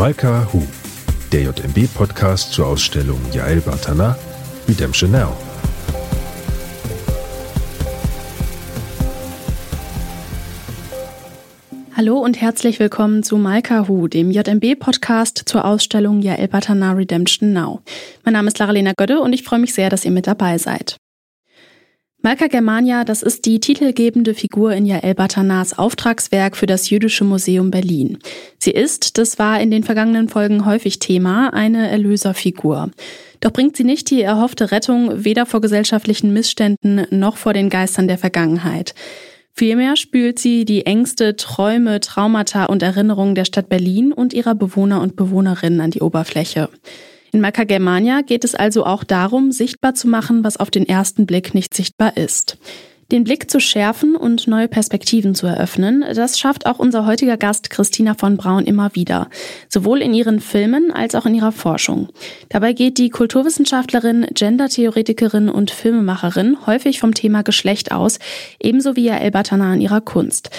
Malka Hu, der JMB-Podcast zur Ausstellung Yael Bartana, Redemption Now. Hallo und herzlich willkommen zu Malka Hu, dem JMB-Podcast zur Ausstellung Yael Batana Redemption Now. Mein Name ist Lara-Lena Gödde und ich freue mich sehr, dass ihr mit dabei seid. Malka Germania, das ist die titelgebende Figur in Jael Batanas Auftragswerk für das Jüdische Museum Berlin. Sie ist, das war in den vergangenen Folgen häufig Thema, eine Erlöserfigur. Doch bringt sie nicht die erhoffte Rettung weder vor gesellschaftlichen Missständen noch vor den Geistern der Vergangenheit. Vielmehr spült sie die Ängste, Träume, Traumata und Erinnerungen der Stadt Berlin und ihrer Bewohner und Bewohnerinnen an die Oberfläche. In Malka Germania geht es also auch darum, sichtbar zu machen, was auf den ersten Blick nicht sichtbar ist. Den Blick zu schärfen und neue Perspektiven zu eröffnen, das schafft auch unser heutiger Gast Christina von Braun immer wieder, sowohl in ihren Filmen als auch in ihrer Forschung. Dabei geht die Kulturwissenschaftlerin, Gendertheoretikerin und Filmemacherin häufig vom Thema Geschlecht aus, ebenso wie Jael Batana in ihrer Kunst.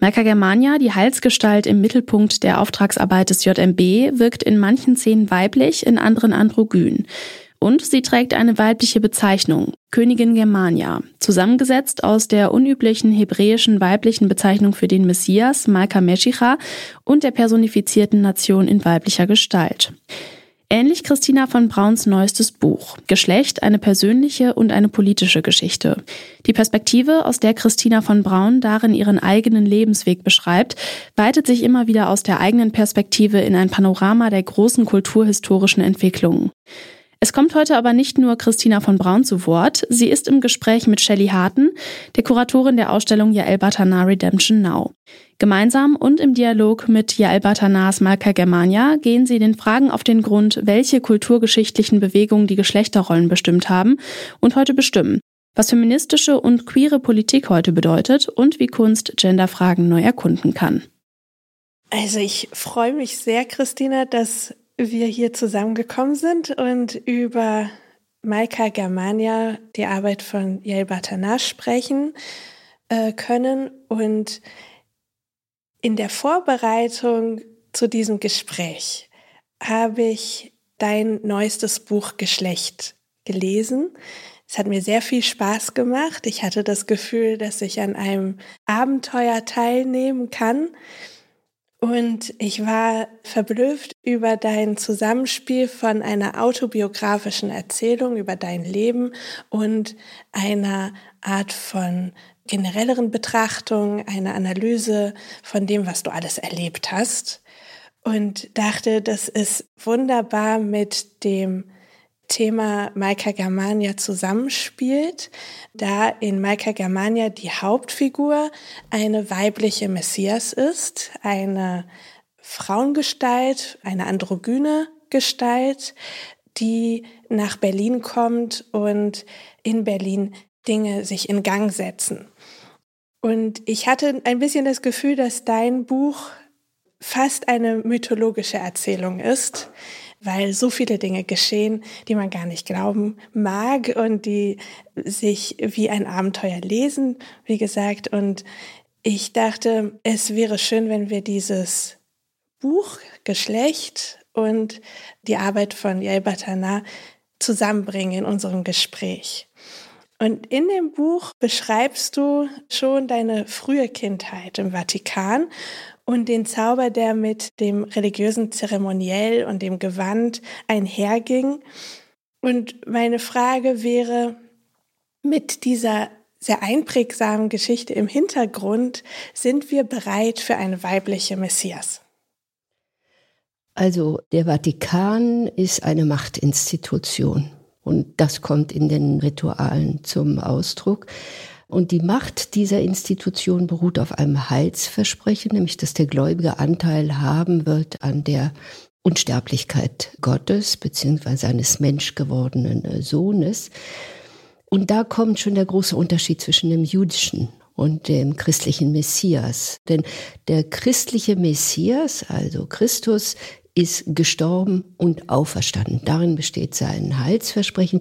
Malka Germania, die Halsgestalt im Mittelpunkt der Auftragsarbeit des JMB, wirkt in manchen Szenen weiblich, in anderen androgyn. Und sie trägt eine weibliche Bezeichnung, Königin Germania, zusammengesetzt aus der unüblichen hebräischen weiblichen Bezeichnung für den Messias, Malka Meshicha, und der personifizierten Nation in weiblicher Gestalt. Ähnlich Christina von Brauns neuestes Buch Geschlecht, eine persönliche und eine politische Geschichte. Die Perspektive, aus der Christina von Braun darin ihren eigenen Lebensweg beschreibt, weitet sich immer wieder aus der eigenen Perspektive in ein Panorama der großen kulturhistorischen Entwicklungen. Es kommt heute aber nicht nur Christina von Braun zu Wort, sie ist im Gespräch mit Shelley Harten, der Kuratorin der Ausstellung Yael Batana Redemption Now. Gemeinsam und im Dialog mit Yael Batanas Malka Germania gehen sie den Fragen auf den Grund, welche kulturgeschichtlichen Bewegungen die Geschlechterrollen bestimmt haben und heute bestimmen, was feministische und queere Politik heute bedeutet und wie Kunst Genderfragen neu erkunden kann. Also ich freue mich sehr, Christina, dass wir hier zusammengekommen sind und über Maika Germania, die Arbeit von Yael Batana, sprechen äh, können. Und in der Vorbereitung zu diesem Gespräch habe ich dein neuestes Buch Geschlecht gelesen. Es hat mir sehr viel Spaß gemacht. Ich hatte das Gefühl, dass ich an einem Abenteuer teilnehmen kann. Und ich war verblüfft über dein Zusammenspiel von einer autobiografischen Erzählung über dein Leben und einer Art von generelleren Betrachtung, einer Analyse von dem, was du alles erlebt hast. Und dachte, das ist wunderbar mit dem Thema Maika Germania zusammenspielt, da in Maika Germania die Hauptfigur eine weibliche Messias ist, eine Frauengestalt, eine androgyne Gestalt, die nach Berlin kommt und in Berlin Dinge sich in Gang setzen. Und ich hatte ein bisschen das Gefühl, dass dein Buch fast eine mythologische Erzählung ist, weil so viele Dinge geschehen, die man gar nicht glauben mag und die sich wie ein Abenteuer lesen, wie gesagt. Und ich dachte, es wäre schön, wenn wir dieses Buch Geschlecht und die Arbeit von Yael Batana zusammenbringen in unserem Gespräch. Und in dem Buch beschreibst du schon deine frühe Kindheit im Vatikan und den Zauber, der mit dem religiösen Zeremoniell und dem Gewand einherging. Und meine Frage wäre, mit dieser sehr einprägsamen Geschichte im Hintergrund, sind wir bereit für eine weibliche Messias? Also der Vatikan ist eine Machtinstitution und das kommt in den Ritualen zum Ausdruck. Und die Macht dieser Institution beruht auf einem Heilsversprechen, nämlich dass der Gläubige Anteil haben wird an der Unsterblichkeit Gottes beziehungsweise seines menschgewordenen Sohnes. Und da kommt schon der große Unterschied zwischen dem jüdischen und dem christlichen Messias. Denn der christliche Messias, also Christus, ist gestorben und auferstanden. Darin besteht sein Heilsversprechen.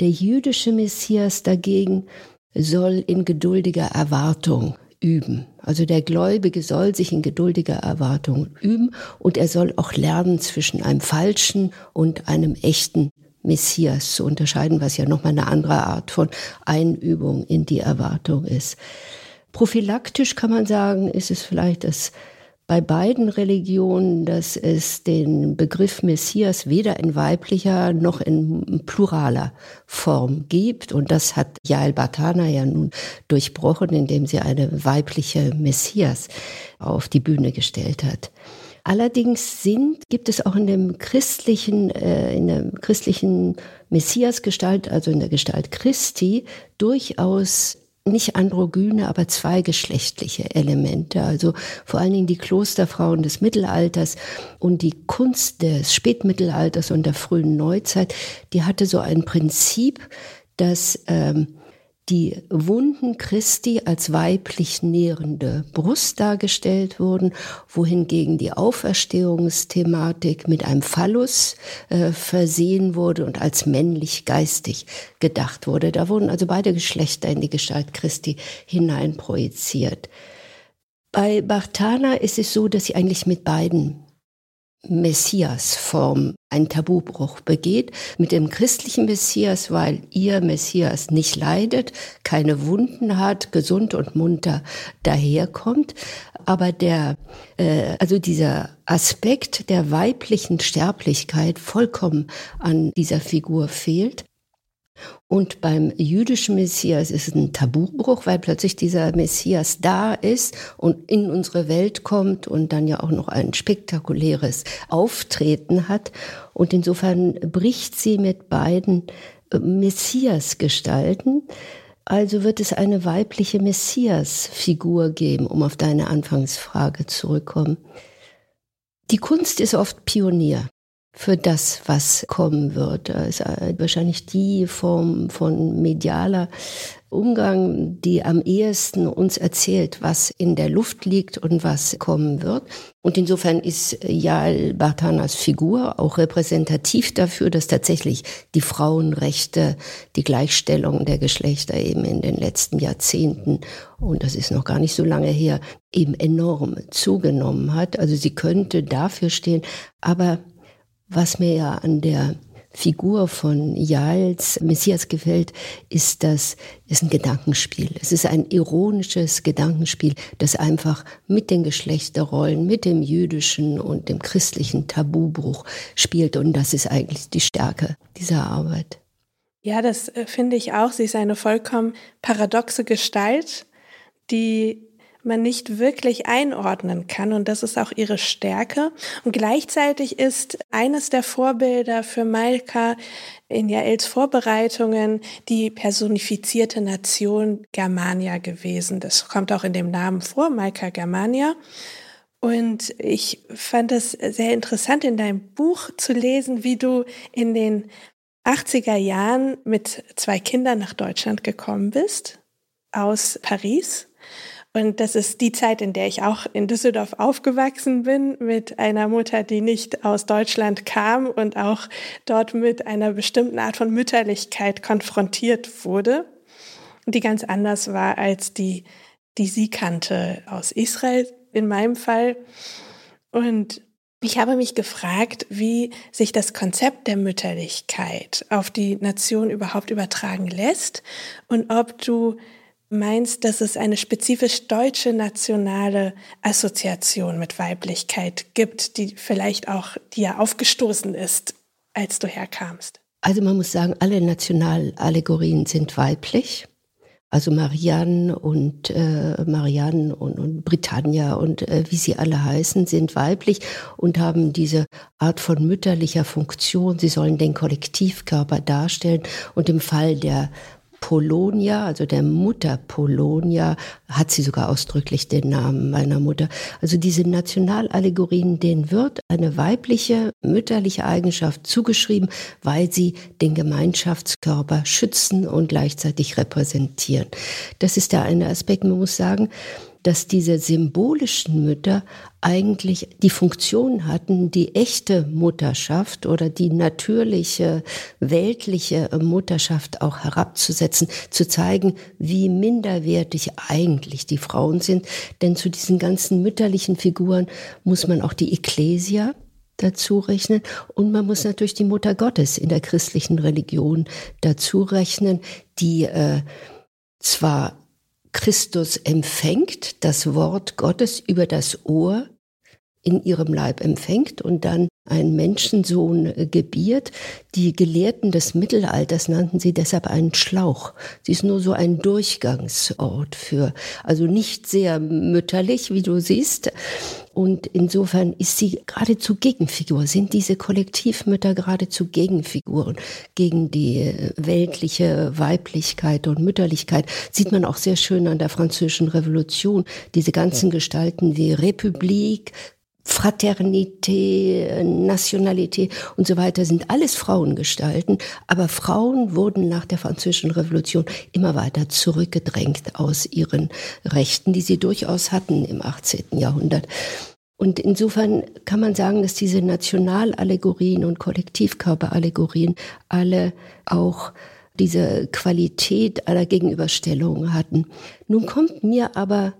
Der jüdische Messias dagegen soll in geduldiger Erwartung üben. Also der Gläubige soll sich in geduldiger Erwartung üben und er soll auch lernen, zwischen einem falschen und einem echten Messias zu unterscheiden, was ja nochmal eine andere Art von Einübung in die Erwartung ist. Prophylaktisch kann man sagen, ist es vielleicht das bei beiden Religionen, dass es den Begriff Messias weder in weiblicher noch in pluraler Form gibt. Und das hat Jael Batana ja nun durchbrochen, indem sie eine weibliche Messias auf die Bühne gestellt hat. Allerdings sind, gibt es auch in dem christlichen, äh, in der christlichen Messiasgestalt, also in der Gestalt Christi, durchaus nicht androgyne, aber zweigeschlechtliche Elemente. Also vor allen Dingen die Klosterfrauen des Mittelalters und die Kunst des Spätmittelalters und der frühen Neuzeit, die hatte so ein Prinzip, dass ähm, die Wunden Christi als weiblich nährende Brust dargestellt wurden, wohingegen die Auferstehungsthematik mit einem Phallus äh, versehen wurde und als männlich geistig gedacht wurde. Da wurden also beide Geschlechter in die Gestalt Christi hineinprojiziert. Bei Bartana ist es so, dass sie eigentlich mit beiden Messiasform einen Tabubruch begeht. Mit dem christlichen Messias, weil ihr Messias nicht leidet, keine Wunden hat, gesund und munter daherkommt. Aber der, äh, also dieser Aspekt der weiblichen Sterblichkeit vollkommen an dieser Figur fehlt. Und beim jüdischen Messias ist es ein Tabubruch, weil plötzlich dieser Messias da ist und in unsere Welt kommt und dann ja auch noch ein spektakuläres Auftreten hat. Und insofern bricht sie mit beiden äh, Messias-Gestalten. Also wird es eine weibliche Messias-Figur geben, um auf deine Anfangsfrage zurückkommen. Die Kunst ist oft Pionier für das, was kommen wird. Das ist äh, wahrscheinlich die Form von medialer Umgang, die am ehesten uns erzählt, was in der Luft liegt und was kommen wird. Und insofern ist Jael Bartanas Figur auch repräsentativ dafür, dass tatsächlich die Frauenrechte, die Gleichstellung der Geschlechter eben in den letzten Jahrzehnten, und das ist noch gar nicht so lange her, eben enorm zugenommen hat. Also sie könnte dafür stehen, aber was mir ja an der Figur von Jals Messias gefällt, ist, dass es ein Gedankenspiel. Es ist ein ironisches Gedankenspiel, das einfach mit den Geschlechterrollen, mit dem jüdischen und dem christlichen Tabubruch spielt. Und das ist eigentlich die Stärke dieser Arbeit. Ja, das äh, finde ich auch. Sie ist eine vollkommen paradoxe Gestalt, die man nicht wirklich einordnen kann. Und das ist auch ihre Stärke. Und gleichzeitig ist eines der Vorbilder für Malka in Jaels Vorbereitungen die personifizierte Nation Germania gewesen. Das kommt auch in dem Namen vor, Malka Germania. Und ich fand es sehr interessant in deinem Buch zu lesen, wie du in den 80er Jahren mit zwei Kindern nach Deutschland gekommen bist, aus Paris und das ist die Zeit, in der ich auch in Düsseldorf aufgewachsen bin, mit einer Mutter, die nicht aus Deutschland kam und auch dort mit einer bestimmten Art von Mütterlichkeit konfrontiert wurde, die ganz anders war als die, die sie kannte aus Israel in meinem Fall. Und ich habe mich gefragt, wie sich das Konzept der Mütterlichkeit auf die Nation überhaupt übertragen lässt und ob du meinst, dass es eine spezifisch deutsche nationale Assoziation mit Weiblichkeit gibt, die vielleicht auch dir aufgestoßen ist, als du herkamst? Also man muss sagen, alle Nationalallegorien sind weiblich. Also Marianne und äh, Marianne und, und Britannia und äh, wie sie alle heißen, sind weiblich und haben diese Art von mütterlicher Funktion. Sie sollen den Kollektivkörper darstellen. Und im Fall der Polonia, also der Mutter Polonia, hat sie sogar ausdrücklich den Namen meiner Mutter. Also diese Nationalallegorien, denen wird eine weibliche, mütterliche Eigenschaft zugeschrieben, weil sie den Gemeinschaftskörper schützen und gleichzeitig repräsentieren. Das ist der eine Aspekt. Man muss sagen, dass diese symbolischen Mütter eigentlich die Funktion hatten, die echte Mutterschaft oder die natürliche, weltliche Mutterschaft auch herabzusetzen, zu zeigen, wie minderwertig eigentlich die Frauen sind. Denn zu diesen ganzen mütterlichen Figuren muss man auch die Ekklesia, dazu rechnen. Und man muss natürlich die Mutter Gottes in der christlichen Religion dazu rechnen, die äh, zwar Christus empfängt, das Wort Gottes über das Ohr in ihrem Leib empfängt und dann einen Menschensohn äh, gebiert. Die Gelehrten des Mittelalters nannten sie deshalb einen Schlauch. Sie ist nur so ein Durchgangsort für, also nicht sehr mütterlich, wie du siehst. Und insofern ist sie geradezu Gegenfigur, sind diese Kollektivmütter geradezu Gegenfiguren gegen die äh, weltliche Weiblichkeit und Mütterlichkeit. Sieht man auch sehr schön an der französischen Revolution. Diese ganzen Gestalten wie Republik, Fraternität, Nationalität und so weiter sind alles Frauengestalten, aber Frauen wurden nach der französischen Revolution immer weiter zurückgedrängt aus ihren Rechten, die sie durchaus hatten im 18. Jahrhundert. Und insofern kann man sagen, dass diese Nationalallegorien und Kollektivkörperallegorien alle auch diese Qualität aller Gegenüberstellungen hatten. Nun kommt mir aber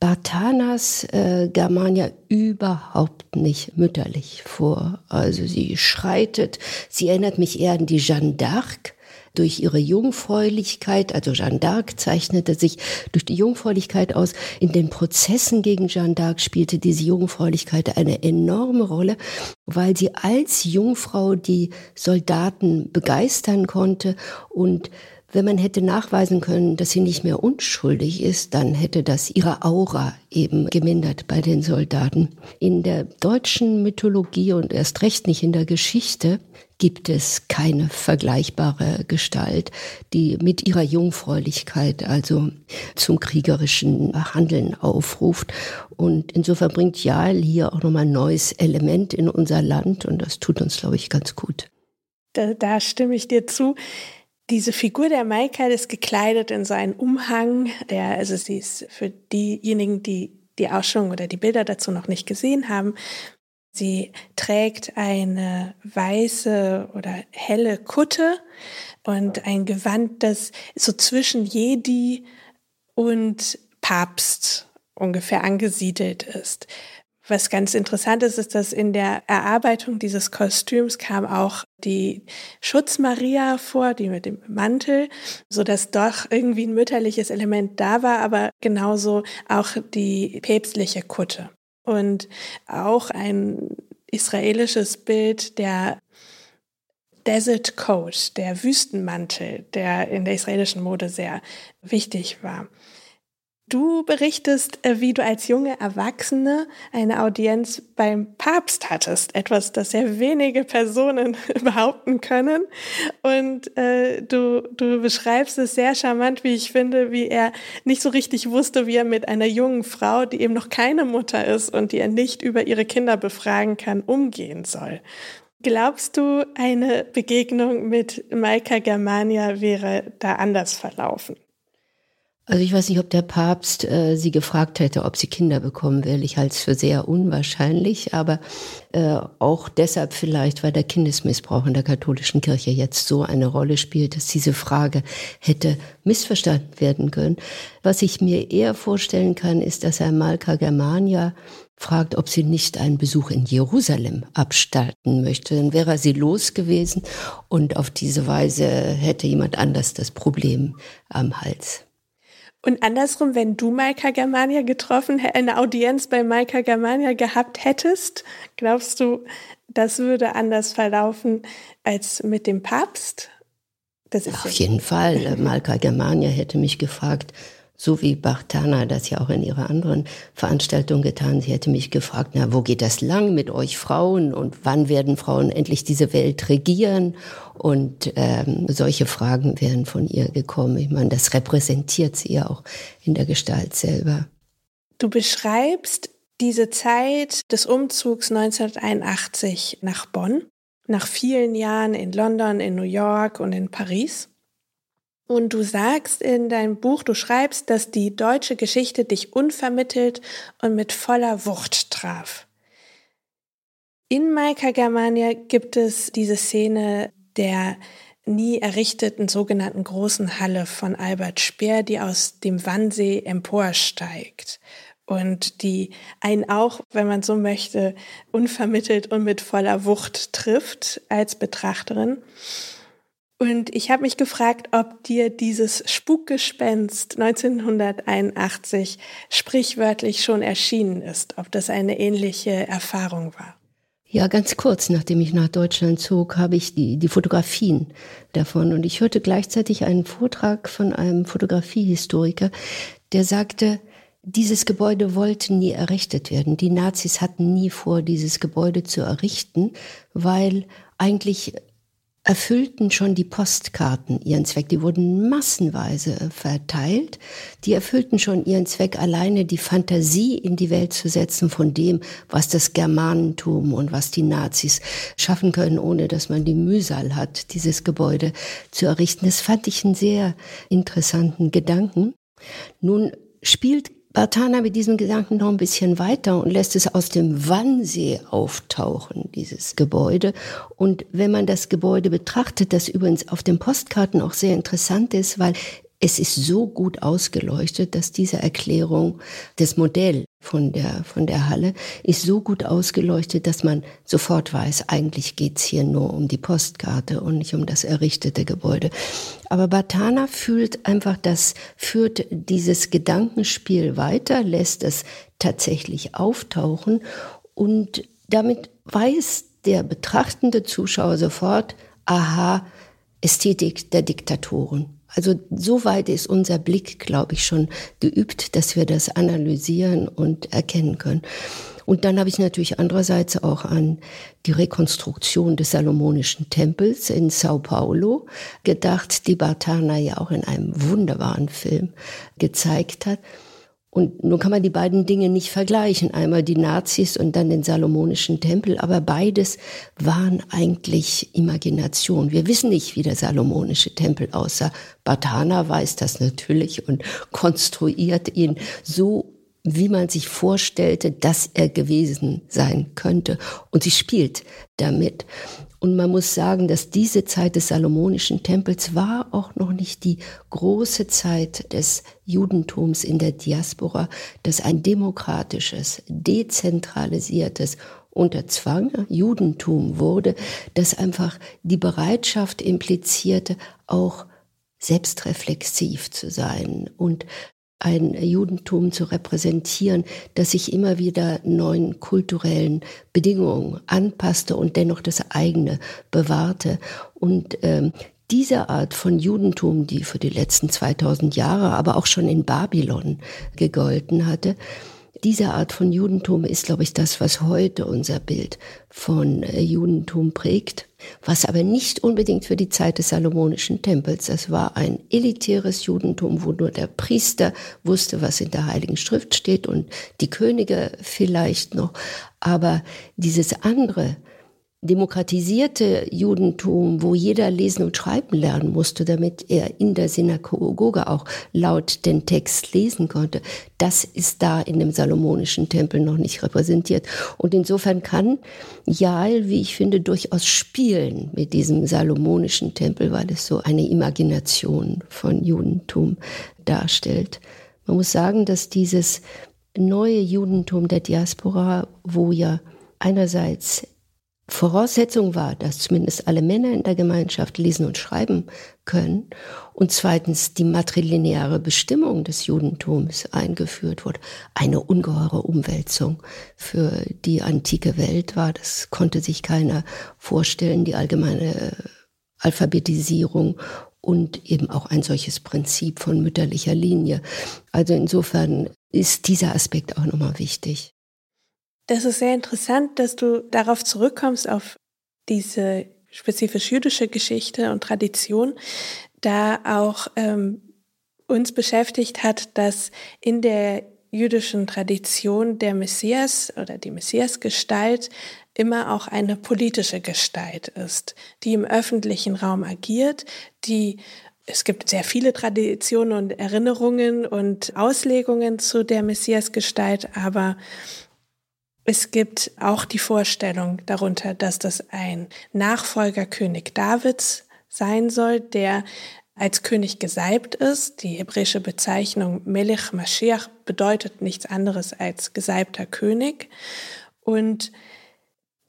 Bartanas äh, Germania überhaupt nicht mütterlich vor. Also sie schreitet, sie erinnert mich eher an die Jeanne d'Arc, durch ihre Jungfräulichkeit, also Jeanne d'Arc zeichnete sich durch die Jungfräulichkeit aus. In den Prozessen gegen Jeanne d'Arc spielte diese Jungfräulichkeit eine enorme Rolle, weil sie als Jungfrau die Soldaten begeistern konnte und wenn man hätte nachweisen können, dass sie nicht mehr unschuldig ist, dann hätte das ihre Aura eben gemindert bei den Soldaten. In der deutschen Mythologie und erst recht nicht in der Geschichte gibt es keine vergleichbare Gestalt, die mit ihrer Jungfräulichkeit also zum kriegerischen Handeln aufruft. Und insofern bringt Jael hier auch nochmal ein neues Element in unser Land und das tut uns, glaube ich, ganz gut. Da, da stimme ich dir zu. Diese Figur der Maika ist gekleidet in so einen Umhang, der, also sie ist für diejenigen, die die Ausstellung oder die Bilder dazu noch nicht gesehen haben, sie trägt eine weiße oder helle Kutte und ein Gewand, das so zwischen Jedi und Papst ungefähr angesiedelt ist. Was ganz interessant ist, ist, dass in der Erarbeitung dieses Kostüms kam auch die Schutzmaria vor, die mit dem Mantel, so dass doch irgendwie ein mütterliches Element da war, aber genauso auch die päpstliche Kutte. Und auch ein israelisches Bild der Desert Coat, der Wüstenmantel, der in der israelischen Mode sehr wichtig war. Du berichtest, äh, wie du als junge Erwachsene eine Audienz beim Papst hattest, etwas, das sehr wenige Personen behaupten können. Und äh, du, du beschreibst es sehr charmant, wie ich finde, wie er nicht so richtig wusste, wie er mit einer jungen Frau, die eben noch keine Mutter ist und die er nicht über ihre Kinder befragen kann, umgehen soll. Glaubst du, eine Begegnung mit Maika Germania wäre da anders verlaufen? Also ich weiß nicht, ob der Papst äh, sie gefragt hätte, ob sie Kinder bekommen will. Ich halte es für sehr unwahrscheinlich, aber äh, auch deshalb vielleicht, weil der Kindesmissbrauch in der katholischen Kirche jetzt so eine Rolle spielt, dass diese Frage hätte missverstanden werden können. Was ich mir eher vorstellen kann, ist, dass Herr Malka Germania fragt, ob sie nicht einen Besuch in Jerusalem abstatten möchte. Dann wäre sie los gewesen und auf diese Weise hätte jemand anders das Problem am Hals. Und andersrum, wenn du Maika Germania getroffen, eine Audienz bei Maika Germania gehabt hättest, glaubst du, das würde anders verlaufen als mit dem Papst? Das ist Auf jeden Fall. Malka Germania hätte mich gefragt, so wie Bartana das ja auch in ihrer anderen Veranstaltung getan. Sie hätte mich gefragt, na, wo geht das lang mit euch Frauen und wann werden Frauen endlich diese Welt regieren? Und ähm, solche Fragen wären von ihr gekommen. Ich meine, das repräsentiert sie ja auch in der Gestalt selber. Du beschreibst diese Zeit des Umzugs 1981 nach Bonn, nach vielen Jahren in London, in New York und in Paris. Und du sagst in deinem Buch, du schreibst, dass die deutsche Geschichte dich unvermittelt und mit voller Wucht traf. In Maika Germania gibt es diese Szene der nie errichteten sogenannten großen Halle von Albert Speer, die aus dem Wannsee emporsteigt und die einen auch, wenn man so möchte, unvermittelt und mit voller Wucht trifft als Betrachterin. Und ich habe mich gefragt, ob dir dieses Spukgespenst 1981 sprichwörtlich schon erschienen ist, ob das eine ähnliche Erfahrung war. Ja, ganz kurz, nachdem ich nach Deutschland zog, habe ich die, die Fotografien davon. Und ich hörte gleichzeitig einen Vortrag von einem Fotografiehistoriker, der sagte, dieses Gebäude wollte nie errichtet werden. Die Nazis hatten nie vor, dieses Gebäude zu errichten, weil eigentlich erfüllten schon die Postkarten ihren Zweck. Die wurden massenweise verteilt. Die erfüllten schon ihren Zweck, alleine die Fantasie in die Welt zu setzen von dem, was das Germanentum und was die Nazis schaffen können, ohne dass man die Mühsal hat, dieses Gebäude zu errichten. Das fand ich einen sehr interessanten Gedanken. Nun spielt Bartana mit diesem Gedanken noch ein bisschen weiter und lässt es aus dem Wannsee auftauchen, dieses Gebäude. Und wenn man das Gebäude betrachtet, das übrigens auf den Postkarten auch sehr interessant ist, weil es ist so gut ausgeleuchtet, dass diese Erklärung, das Modell von der, von der Halle ist so gut ausgeleuchtet, dass man sofort weiß, eigentlich geht's hier nur um die Postkarte und nicht um das errichtete Gebäude. Aber Batana fühlt einfach, das führt dieses Gedankenspiel weiter, lässt es tatsächlich auftauchen und damit weiß der betrachtende Zuschauer sofort, aha, Ästhetik der Diktatoren. Also so weit ist unser Blick, glaube ich, schon geübt, dass wir das analysieren und erkennen können. Und dann habe ich natürlich andererseits auch an die Rekonstruktion des Salomonischen Tempels in Sao Paulo gedacht, die Bartana ja auch in einem wunderbaren Film gezeigt hat. Und nun kann man die beiden Dinge nicht vergleichen. Einmal die Nazis und dann den Salomonischen Tempel. Aber beides waren eigentlich Imagination. Wir wissen nicht, wie der Salomonische Tempel aussah. Batana weiß das natürlich und konstruiert ihn so wie man sich vorstellte, dass er gewesen sein könnte. Und sie spielt damit. Und man muss sagen, dass diese Zeit des Salomonischen Tempels war auch noch nicht die große Zeit des Judentums in der Diaspora, das ein demokratisches, dezentralisiertes unter Zwang Judentum wurde, das einfach die Bereitschaft implizierte, auch selbstreflexiv zu sein und ein Judentum zu repräsentieren, das sich immer wieder neuen kulturellen Bedingungen anpasste und dennoch das eigene bewahrte. Und ähm, diese Art von Judentum, die für die letzten 2000 Jahre, aber auch schon in Babylon gegolten hatte, diese Art von Judentum ist, glaube ich, das, was heute unser Bild von äh, Judentum prägt, was aber nicht unbedingt für die Zeit des Salomonischen Tempels. Das war ein elitäres Judentum, wo nur der Priester wusste, was in der Heiligen Schrift steht und die Könige vielleicht noch. Aber dieses andere, demokratisierte Judentum, wo jeder lesen und schreiben lernen musste, damit er in der Synagoge auch laut den Text lesen konnte, das ist da in dem salomonischen Tempel noch nicht repräsentiert. Und insofern kann Jael, wie ich finde, durchaus spielen mit diesem salomonischen Tempel, weil es so eine Imagination von Judentum darstellt. Man muss sagen, dass dieses neue Judentum der Diaspora, wo ja einerseits Voraussetzung war, dass zumindest alle Männer in der Gemeinschaft lesen und schreiben können und zweitens die matrilineare Bestimmung des Judentums eingeführt wurde. Eine ungeheure Umwälzung für die antike Welt war. Das konnte sich keiner vorstellen, die allgemeine Alphabetisierung und eben auch ein solches Prinzip von mütterlicher Linie. Also insofern ist dieser Aspekt auch nochmal wichtig. Das ist sehr interessant, dass du darauf zurückkommst, auf diese spezifisch jüdische Geschichte und Tradition, da auch ähm, uns beschäftigt hat, dass in der jüdischen Tradition der Messias oder die Messiasgestalt immer auch eine politische Gestalt ist, die im öffentlichen Raum agiert, die es gibt sehr viele Traditionen und Erinnerungen und Auslegungen zu der Messiasgestalt, aber es gibt auch die Vorstellung darunter, dass das ein Nachfolger König Davids sein soll, der als König gesalbt ist. Die hebräische Bezeichnung Melech Mashiach bedeutet nichts anderes als gesalbter König. Und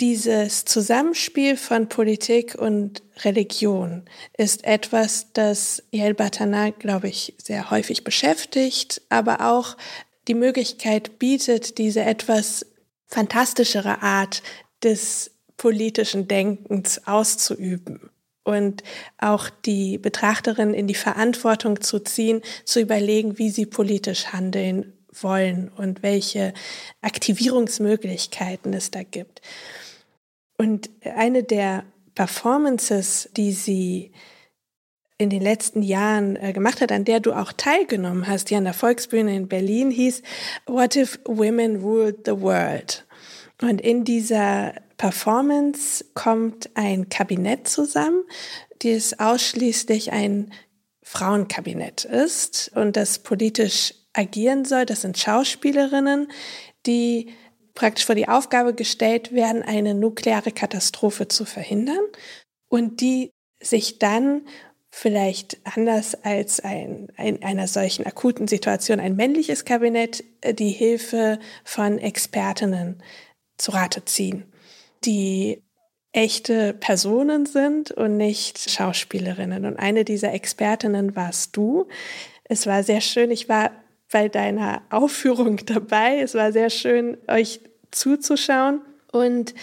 dieses Zusammenspiel von Politik und Religion ist etwas, das Yael Batana, glaube ich, sehr häufig beschäftigt, aber auch die Möglichkeit bietet, diese etwas fantastischere Art des politischen Denkens auszuüben und auch die Betrachterin in die Verantwortung zu ziehen, zu überlegen, wie sie politisch handeln wollen und welche Aktivierungsmöglichkeiten es da gibt. Und eine der Performances, die sie in den letzten Jahren äh, gemacht hat, an der du auch teilgenommen hast, die an der Volksbühne in Berlin hieß What if Women Ruled the World? Und in dieser Performance kommt ein Kabinett zusammen, das ausschließlich ein Frauenkabinett ist und das politisch agieren soll. Das sind Schauspielerinnen, die praktisch vor die Aufgabe gestellt werden, eine nukleare Katastrophe zu verhindern und die sich dann vielleicht anders als ein, in einer solchen akuten Situation ein männliches Kabinett äh, die Hilfe von Expertinnen zu Rate ziehen, die echte Personen sind und nicht Schauspielerinnen. Und eine dieser Expertinnen warst du. Es war sehr schön. Ich war bei deiner Aufführung dabei. Es war sehr schön, euch zuzuschauen. Und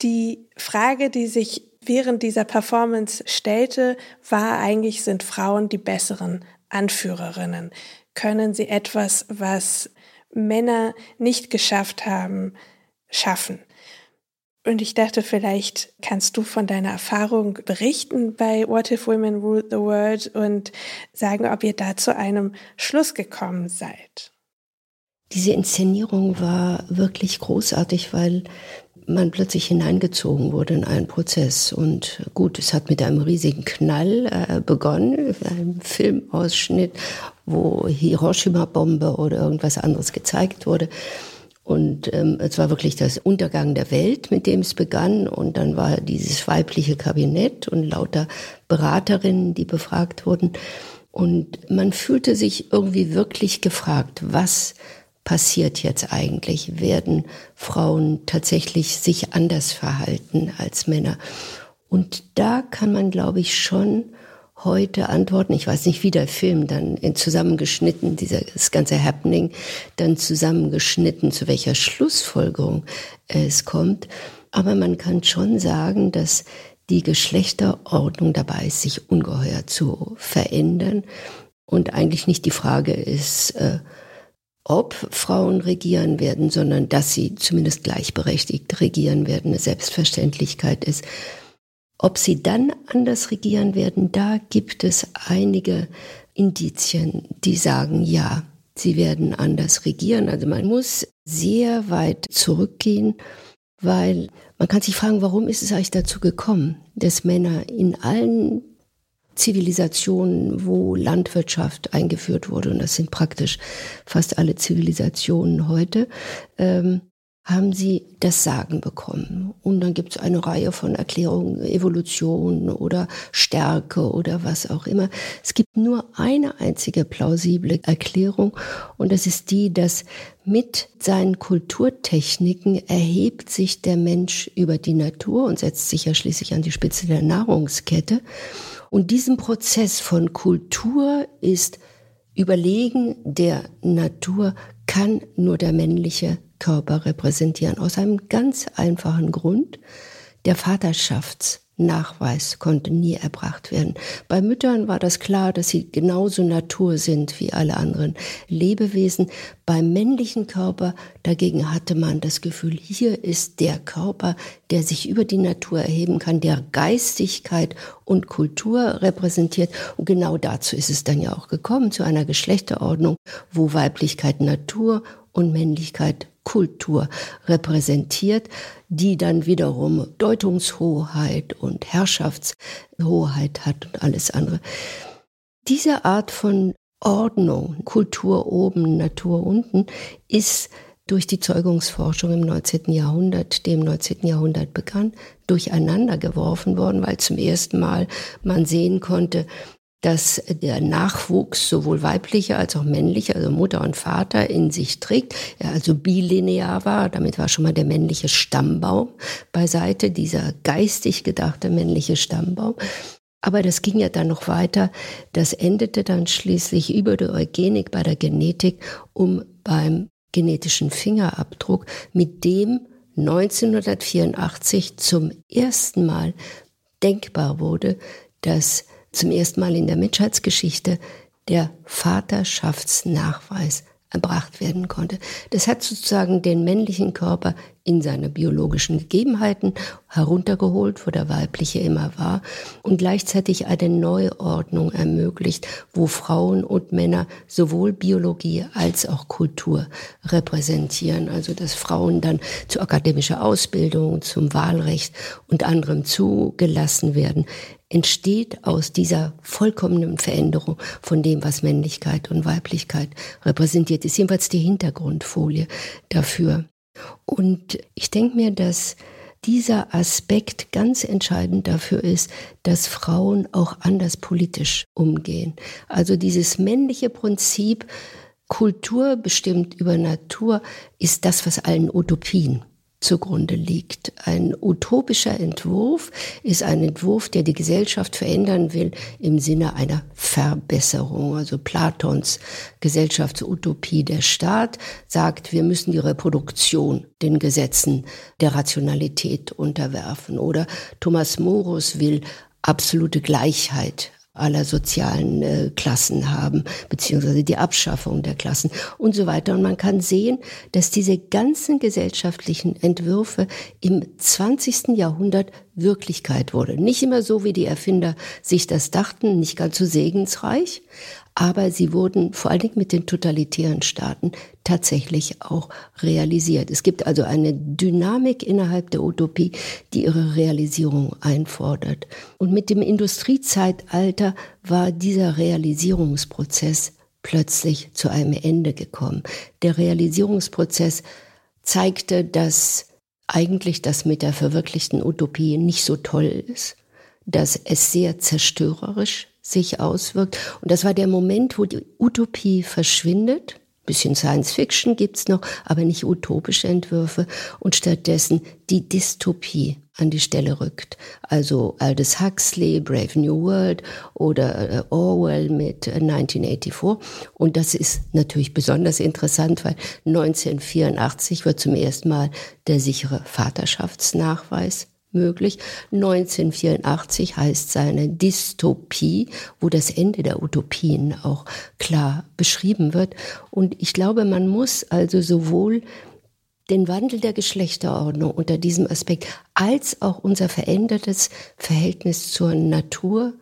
die Frage, die sich während dieser Performance stellte, war eigentlich, sind Frauen die besseren Anführerinnen? Können sie etwas, was Männer nicht geschafft haben, schaffen? Und ich dachte, vielleicht kannst du von deiner Erfahrung berichten bei What If Women Rule the World und sagen, ob ihr da zu einem Schluss gekommen seid. Diese Inszenierung war wirklich großartig, weil man plötzlich hineingezogen wurde in einen Prozess. Und gut, es hat mit einem riesigen Knall äh, begonnen, einem Filmausschnitt, wo Hiroshima-Bombe oder irgendwas anderes gezeigt wurde. Und ähm, es war wirklich das Untergang der Welt, mit dem es begann. Und dann war dieses weibliche Kabinett und lauter Beraterinnen, die befragt wurden. Und man fühlte sich irgendwie wirklich gefragt, was passiert jetzt eigentlich? Werden Frauen tatsächlich sich anders verhalten als Männer? Und da kann man, glaube ich, schon heute antworten. Ich weiß nicht, wie der Film dann zusammengeschnitten, dieses ganze Happening, dann zusammengeschnitten, zu welcher Schlussfolgerung es kommt. Aber man kann schon sagen, dass die Geschlechterordnung dabei ist, sich ungeheuer zu verändern. Und eigentlich nicht die Frage ist, äh, ob Frauen regieren werden, sondern dass sie zumindest gleichberechtigt regieren werden, eine Selbstverständlichkeit ist. Ob sie dann anders regieren werden, da gibt es einige Indizien, die sagen, ja, sie werden anders regieren. Also man muss sehr weit zurückgehen, weil man kann sich fragen, warum ist es eigentlich dazu gekommen, dass Männer in allen Zivilisationen, wo Landwirtschaft eingeführt wurde, und das sind praktisch fast alle Zivilisationen heute, ähm, haben sie das Sagen bekommen. Und dann gibt es eine Reihe von Erklärungen, Evolution oder Stärke oder was auch immer. Es gibt nur eine einzige plausible Erklärung und das ist die, dass mit seinen Kulturtechniken erhebt sich der Mensch über die Natur und setzt sich ja schließlich an die Spitze der Nahrungskette. Und diesen Prozess von Kultur ist Überlegen der Natur kann nur der männliche Körper repräsentieren. Aus einem ganz einfachen Grund, der Vaterschafts- Nachweis konnte nie erbracht werden. Bei Müttern war das klar, dass sie genauso Natur sind wie alle anderen Lebewesen. Beim männlichen Körper dagegen hatte man das Gefühl, hier ist der Körper, der sich über die Natur erheben kann, der Geistigkeit und Kultur repräsentiert. Und genau dazu ist es dann ja auch gekommen, zu einer Geschlechterordnung, wo Weiblichkeit Natur und Männlichkeit Kultur repräsentiert, die dann wiederum Deutungshoheit und Herrschaftshoheit hat und alles andere. Diese Art von Ordnung, Kultur oben, Natur unten, ist durch die Zeugungsforschung im 19. Jahrhundert, dem 19. Jahrhundert begann, durcheinander geworfen worden, weil zum ersten Mal man sehen konnte, dass der Nachwuchs sowohl weiblicher als auch männlicher, also Mutter und Vater, in sich trägt, er also bilinear war. Damit war schon mal der männliche Stammbaum beiseite, dieser geistig gedachte männliche Stammbaum. Aber das ging ja dann noch weiter. Das endete dann schließlich über die Eugenik bei der Genetik, um beim genetischen Fingerabdruck, mit dem 1984 zum ersten Mal denkbar wurde, dass zum ersten Mal in der Menschheitsgeschichte der Vaterschaftsnachweis erbracht werden konnte. Das hat sozusagen den männlichen Körper in seine biologischen Gegebenheiten heruntergeholt, wo der weibliche immer war, und gleichzeitig eine Neuordnung ermöglicht, wo Frauen und Männer sowohl Biologie als auch Kultur repräsentieren. Also dass Frauen dann zu akademischer Ausbildung, zum Wahlrecht und anderem zugelassen werden entsteht aus dieser vollkommenen Veränderung von dem, was Männlichkeit und Weiblichkeit repräsentiert, ist jedenfalls die Hintergrundfolie dafür. Und ich denke mir, dass dieser Aspekt ganz entscheidend dafür ist, dass Frauen auch anders politisch umgehen. Also dieses männliche Prinzip, Kultur bestimmt über Natur, ist das, was allen Utopien zugrunde liegt. Ein utopischer Entwurf ist ein Entwurf, der die Gesellschaft verändern will im Sinne einer Verbesserung. Also Platons Gesellschaftsutopie der Staat sagt, wir müssen die Reproduktion den Gesetzen der Rationalität unterwerfen. Oder Thomas Morus will absolute Gleichheit aller sozialen äh, Klassen haben, beziehungsweise die Abschaffung der Klassen und so weiter. Und man kann sehen, dass diese ganzen gesellschaftlichen Entwürfe im 20. Jahrhundert Wirklichkeit wurde. Nicht immer so, wie die Erfinder sich das dachten, nicht ganz so segensreich, aber sie wurden vor allen Dingen mit den totalitären Staaten tatsächlich auch realisiert. Es gibt also eine Dynamik innerhalb der Utopie, die ihre Realisierung einfordert. Und mit dem Industriezeitalter war dieser Realisierungsprozess plötzlich zu einem Ende gekommen. Der Realisierungsprozess zeigte, dass eigentlich das mit der verwirklichten Utopie nicht so toll ist, dass es sehr zerstörerisch sich auswirkt. Und das war der Moment, wo die Utopie verschwindet. Ein bisschen Science Fiction gibt's noch, aber nicht utopische Entwürfe und stattdessen die Dystopie an die Stelle rückt. Also Aldous Huxley, Brave New World oder äh, Orwell mit 1984. Äh, und das ist natürlich besonders interessant, weil 1984 wird zum ersten Mal der sichere Vaterschaftsnachweis möglich. 1984 heißt seine Dystopie, wo das Ende der Utopien auch klar beschrieben wird. Und ich glaube, man muss also sowohl den Wandel der Geschlechterordnung unter diesem Aspekt als auch unser verändertes Verhältnis zur Natur,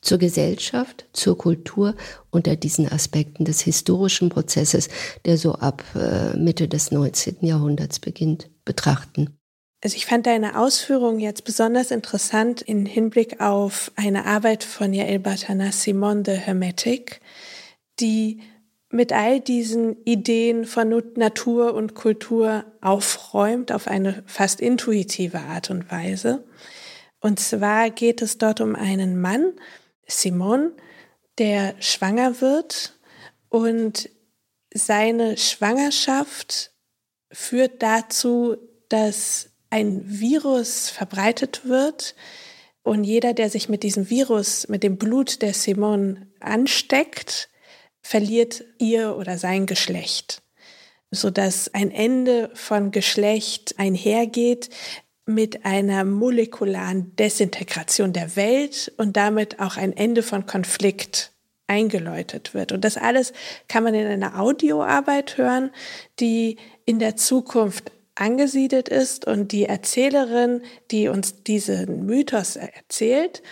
zur Gesellschaft, zur Kultur unter diesen Aspekten des historischen Prozesses, der so ab äh, Mitte des 19. Jahrhunderts beginnt, betrachten. Also ich fand deine Ausführung jetzt besonders interessant in Hinblick auf eine Arbeit von Yael Batana Simon de Hermetic, die mit all diesen Ideen von Natur und Kultur aufräumt auf eine fast intuitive Art und Weise. Und zwar geht es dort um einen Mann, Simon, der schwanger wird und seine Schwangerschaft führt dazu, dass ein Virus verbreitet wird und jeder, der sich mit diesem Virus, mit dem Blut der Simone ansteckt, verliert ihr oder sein Geschlecht, sodass ein Ende von Geschlecht einhergeht mit einer molekularen Desintegration der Welt und damit auch ein Ende von Konflikt eingeläutet wird. Und das alles kann man in einer Audioarbeit hören, die in der Zukunft angesiedelt ist und die Erzählerin, die uns diesen Mythos erzählt,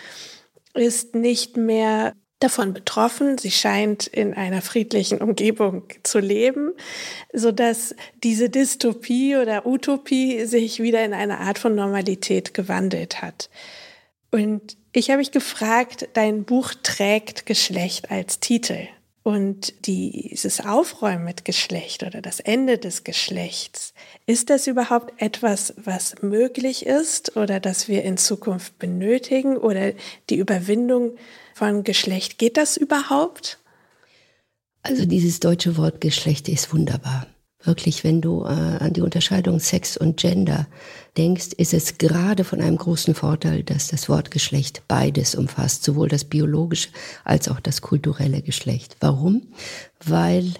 ist nicht mehr davon betroffen. Sie scheint in einer friedlichen Umgebung zu leben, so dass diese Dystopie oder Utopie sich wieder in eine Art von Normalität gewandelt hat. Und ich habe mich gefragt, dein Buch trägt Geschlecht als Titel. Und dieses Aufräumen mit Geschlecht oder das Ende des Geschlechts, ist das überhaupt etwas, was möglich ist oder das wir in Zukunft benötigen oder die Überwindung von Geschlecht, geht das überhaupt? Also dieses deutsche Wort Geschlecht ist wunderbar. Wirklich, wenn du äh, an die Unterscheidung Sex und Gender denkst, ist es gerade von einem großen Vorteil, dass das Wort Geschlecht beides umfasst, sowohl das biologische als auch das kulturelle Geschlecht. Warum? Weil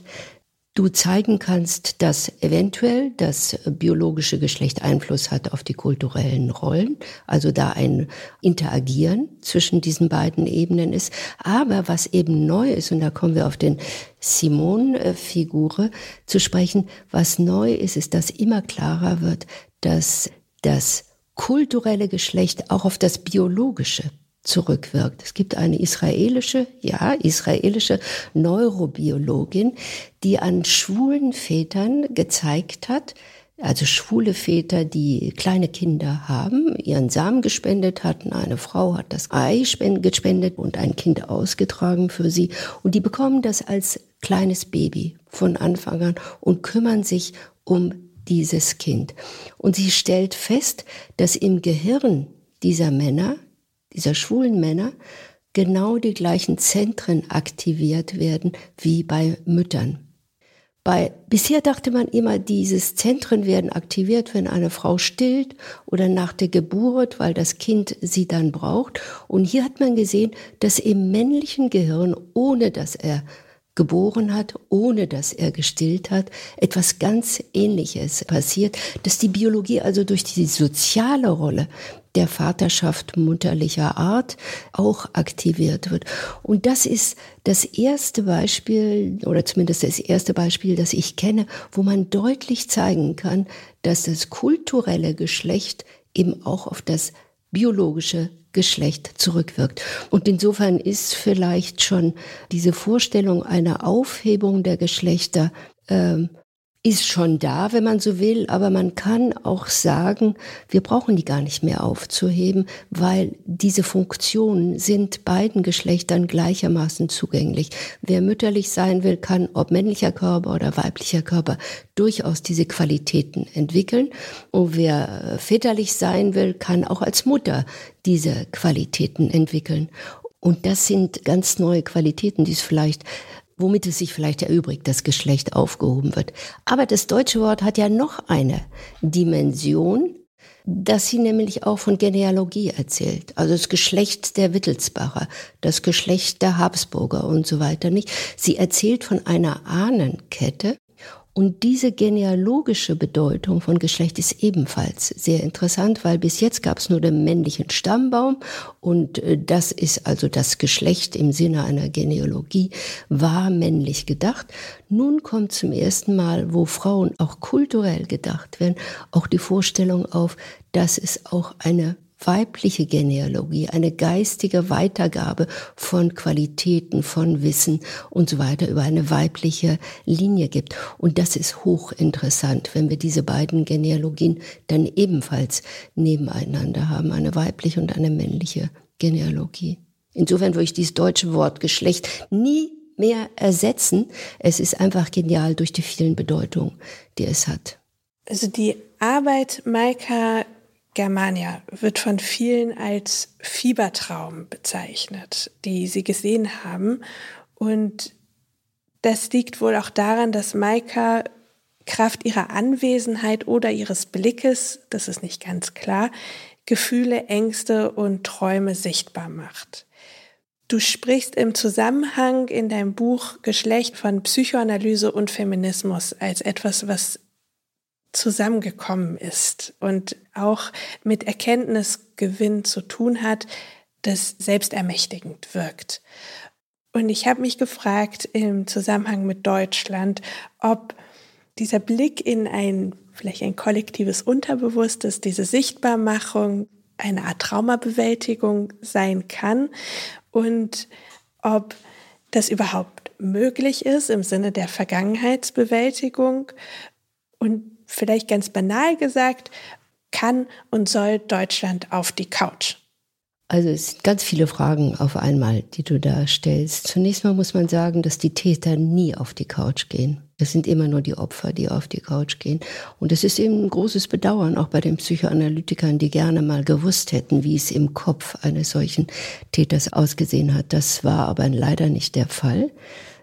du zeigen kannst, dass eventuell das biologische Geschlecht Einfluss hat auf die kulturellen Rollen, also da ein Interagieren zwischen diesen beiden Ebenen ist. Aber was eben neu ist, und da kommen wir auf den Simon-Figur zu sprechen, was neu ist, ist, dass immer klarer wird, dass das kulturelle Geschlecht auch auf das biologische zurückwirkt. Es gibt eine israelische, ja, israelische Neurobiologin, die an schwulen Vätern gezeigt hat, also schwule Väter, die kleine Kinder haben, ihren Samen gespendet hatten. Eine Frau hat das Ei gespendet und ein Kind ausgetragen für sie. Und die bekommen das als kleines Baby von Anfang an und kümmern sich um dieses Kind. Und sie stellt fest, dass im Gehirn dieser Männer dieser schwulen Männer genau die gleichen Zentren aktiviert werden wie bei Müttern. Bei, bisher dachte man immer, dieses Zentren werden aktiviert, wenn eine Frau stillt oder nach der Geburt, weil das Kind sie dann braucht. Und hier hat man gesehen, dass im männlichen Gehirn, ohne dass er geboren hat, ohne dass er gestillt hat, etwas ganz Ähnliches passiert, dass die Biologie also durch die soziale Rolle der Vaterschaft mutterlicher Art auch aktiviert wird. Und das ist das erste Beispiel, oder zumindest das erste Beispiel, das ich kenne, wo man deutlich zeigen kann, dass das kulturelle Geschlecht eben auch auf das biologische Geschlecht zurückwirkt. Und insofern ist vielleicht schon diese Vorstellung einer Aufhebung der Geschlechter äh, ist schon da, wenn man so will, aber man kann auch sagen, wir brauchen die gar nicht mehr aufzuheben, weil diese Funktionen sind beiden Geschlechtern gleichermaßen zugänglich. Wer mütterlich sein will, kann, ob männlicher Körper oder weiblicher Körper, durchaus diese Qualitäten entwickeln. Und wer väterlich sein will, kann auch als Mutter diese Qualitäten entwickeln. Und das sind ganz neue Qualitäten, die es vielleicht womit es sich vielleicht erübrigt, das Geschlecht aufgehoben wird. Aber das deutsche Wort hat ja noch eine Dimension, dass sie nämlich auch von Genealogie erzählt. Also das Geschlecht der Wittelsbacher, das Geschlecht der Habsburger und so weiter nicht. Sie erzählt von einer Ahnenkette, und diese genealogische Bedeutung von Geschlecht ist ebenfalls sehr interessant, weil bis jetzt gab es nur den männlichen Stammbaum und äh, das ist also das Geschlecht im Sinne einer Genealogie war männlich gedacht. Nun kommt zum ersten Mal, wo Frauen auch kulturell gedacht werden, auch die Vorstellung auf, dass es auch eine weibliche Genealogie, eine geistige Weitergabe von Qualitäten, von Wissen und so weiter über eine weibliche Linie gibt. Und das ist hochinteressant, wenn wir diese beiden Genealogien dann ebenfalls nebeneinander haben, eine weibliche und eine männliche Genealogie. Insofern würde ich dieses deutsche Wort Geschlecht nie mehr ersetzen. Es ist einfach genial durch die vielen Bedeutungen, die es hat. Also die Arbeit Maika Germania wird von vielen als Fiebertraum bezeichnet, die sie gesehen haben. Und das liegt wohl auch daran, dass Maika Kraft ihrer Anwesenheit oder ihres Blickes, das ist nicht ganz klar, Gefühle, Ängste und Träume sichtbar macht. Du sprichst im Zusammenhang in deinem Buch Geschlecht von Psychoanalyse und Feminismus als etwas, was zusammengekommen ist und auch mit Erkenntnisgewinn zu tun hat, das selbstermächtigend wirkt. Und ich habe mich gefragt im Zusammenhang mit Deutschland, ob dieser Blick in ein vielleicht ein kollektives Unterbewusstes, diese Sichtbarmachung eine Art Traumabewältigung sein kann und ob das überhaupt möglich ist im Sinne der Vergangenheitsbewältigung und vielleicht ganz banal gesagt, kann und soll Deutschland auf die Couch? Also es sind ganz viele Fragen auf einmal, die du da stellst. Zunächst mal muss man sagen, dass die Täter nie auf die Couch gehen. Es sind immer nur die Opfer, die auf die Couch gehen. Und es ist eben ein großes Bedauern, auch bei den Psychoanalytikern, die gerne mal gewusst hätten, wie es im Kopf eines solchen Täters ausgesehen hat. Das war aber leider nicht der Fall.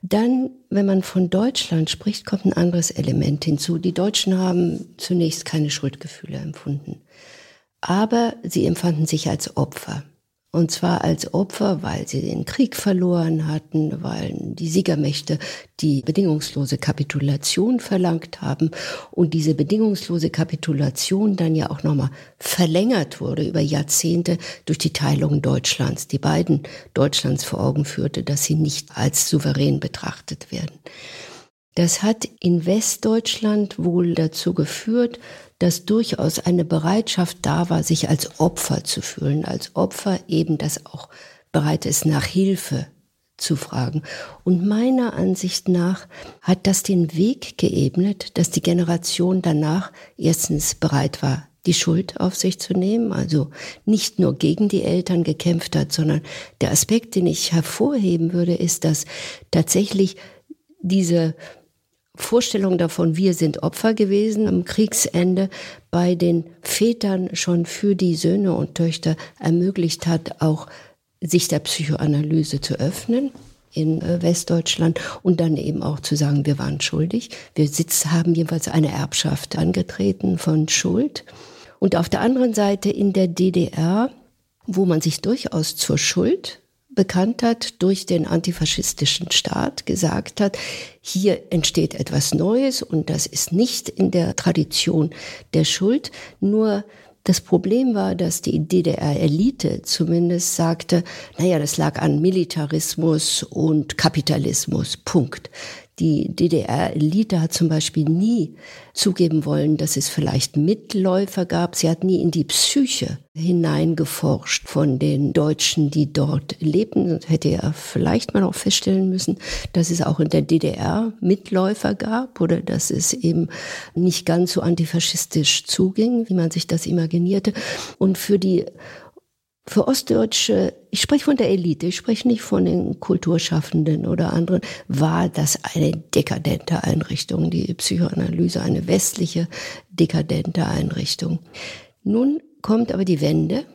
Dann, wenn man von Deutschland spricht, kommt ein anderes Element hinzu. Die Deutschen haben zunächst keine Schuldgefühle empfunden. Aber sie empfanden sich als Opfer. Und zwar als Opfer, weil sie den Krieg verloren hatten, weil die Siegermächte die bedingungslose Kapitulation verlangt haben und diese bedingungslose Kapitulation dann ja auch nochmal verlängert wurde über Jahrzehnte durch die Teilung Deutschlands, die beiden Deutschlands vor Augen führte, dass sie nicht als souverän betrachtet werden. Das hat in Westdeutschland wohl dazu geführt, dass durchaus eine Bereitschaft da war, sich als Opfer zu fühlen, als Opfer eben, das auch bereit ist, nach Hilfe zu fragen. Und meiner Ansicht nach hat das den Weg geebnet, dass die Generation danach erstens bereit war, die Schuld auf sich zu nehmen, also nicht nur gegen die Eltern gekämpft hat, sondern der Aspekt, den ich hervorheben würde, ist, dass tatsächlich diese Vorstellung davon, wir sind Opfer gewesen am Kriegsende, bei den Vätern schon für die Söhne und Töchter ermöglicht hat, auch sich der Psychoanalyse zu öffnen in äh, Westdeutschland und dann eben auch zu sagen, wir waren schuldig. Wir sitz, haben jedenfalls eine Erbschaft angetreten von Schuld. Und auf der anderen Seite in der DDR, wo man sich durchaus zur Schuld bekannt hat durch den antifaschistischen Staat, gesagt hat, hier entsteht etwas Neues und das ist nicht in der Tradition der Schuld, nur das Problem war, dass die DDR-Elite zumindest sagte, naja, das lag an Militarismus und Kapitalismus, Punkt. Die DDR-Elite hat zum Beispiel nie zugeben wollen, dass es vielleicht Mitläufer gab. Sie hat nie in die Psyche hineingeforscht von den Deutschen, die dort lebten. Und hätte ja vielleicht mal auch feststellen müssen, dass es auch in der DDR Mitläufer gab oder dass es eben nicht ganz so antifaschistisch zuging, wie man sich das imaginierte. Und für die für Ostdeutsche, ich spreche von der Elite, ich spreche nicht von den Kulturschaffenden oder anderen, war das eine dekadente Einrichtung, die Psychoanalyse, eine westliche dekadente Einrichtung. Nun kommt aber die Wende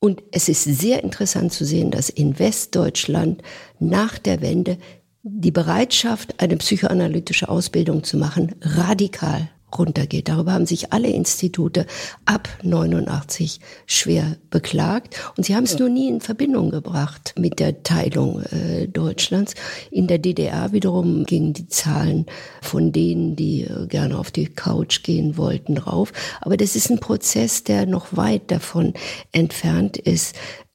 und es ist sehr interessant zu sehen, dass in Westdeutschland nach der Wende die Bereitschaft, eine psychoanalytische Ausbildung zu machen, radikal runtergeht. Darüber haben sich alle Institute ab 89 schwer beklagt. Und sie haben es nur nie in Verbindung gebracht mit der Teilung äh, Deutschlands. In der DDR wiederum gingen die Zahlen von denen, die äh, gerne auf die Couch gehen wollten, rauf. Aber das ist ein Prozess, der noch weit davon entfernt ist,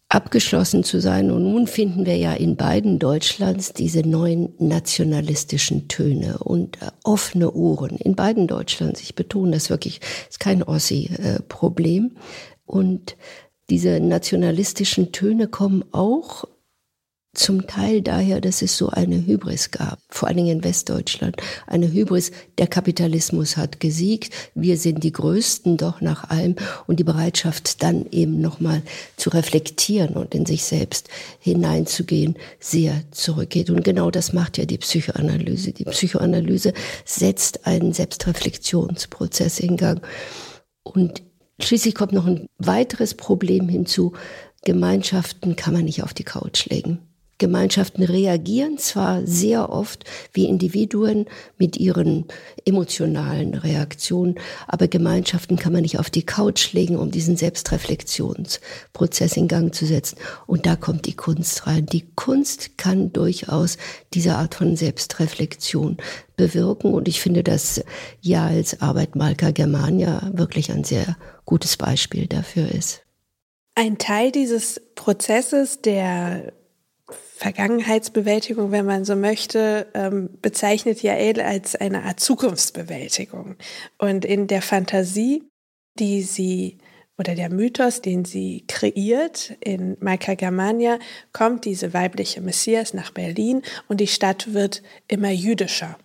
abgeschlossen zu sein. Und nun finden wir ja in beiden Deutschlands diese neuen nationalistischen Töne und äh, offene Ohren. In beiden Deutschlands. Ich betone das wirklich, ist kein Ossi-Problem. Und diese nationalistischen Töne kommen auch zum Teil daher, dass es so eine Hybris gab, vor allen Dingen in Westdeutschland. Eine Hybris, der Kapitalismus hat gesiegt, wir sind die Größten doch nach allem und die Bereitschaft dann eben nochmal zu reflektieren und in sich selbst hineinzugehen, sehr zurückgeht. Und genau das macht ja die Psychoanalyse. Die Psychoanalyse setzt einen Selbstreflexionsprozess in Gang. Und schließlich kommt noch ein weiteres Problem hinzu. Gemeinschaften kann man nicht auf die Couch legen. Gemeinschaften reagieren zwar sehr oft wie Individuen mit ihren emotionalen Reaktionen, aber Gemeinschaften kann man nicht auf die Couch legen, um diesen Selbstreflexionsprozess in Gang zu setzen. Und da kommt die Kunst rein. Die Kunst kann durchaus diese Art von Selbstreflexion bewirken. Und ich finde, dass ja als Arbeit Malka Germania wirklich ein sehr gutes Beispiel dafür ist. Ein Teil dieses Prozesses der Vergangenheitsbewältigung, wenn man so möchte, ähm, bezeichnet Jael als eine Art Zukunftsbewältigung. Und in der Fantasie, die sie oder der Mythos, den sie kreiert. In Maika Germania kommt diese weibliche Messias nach Berlin und die Stadt wird immer jüdischer.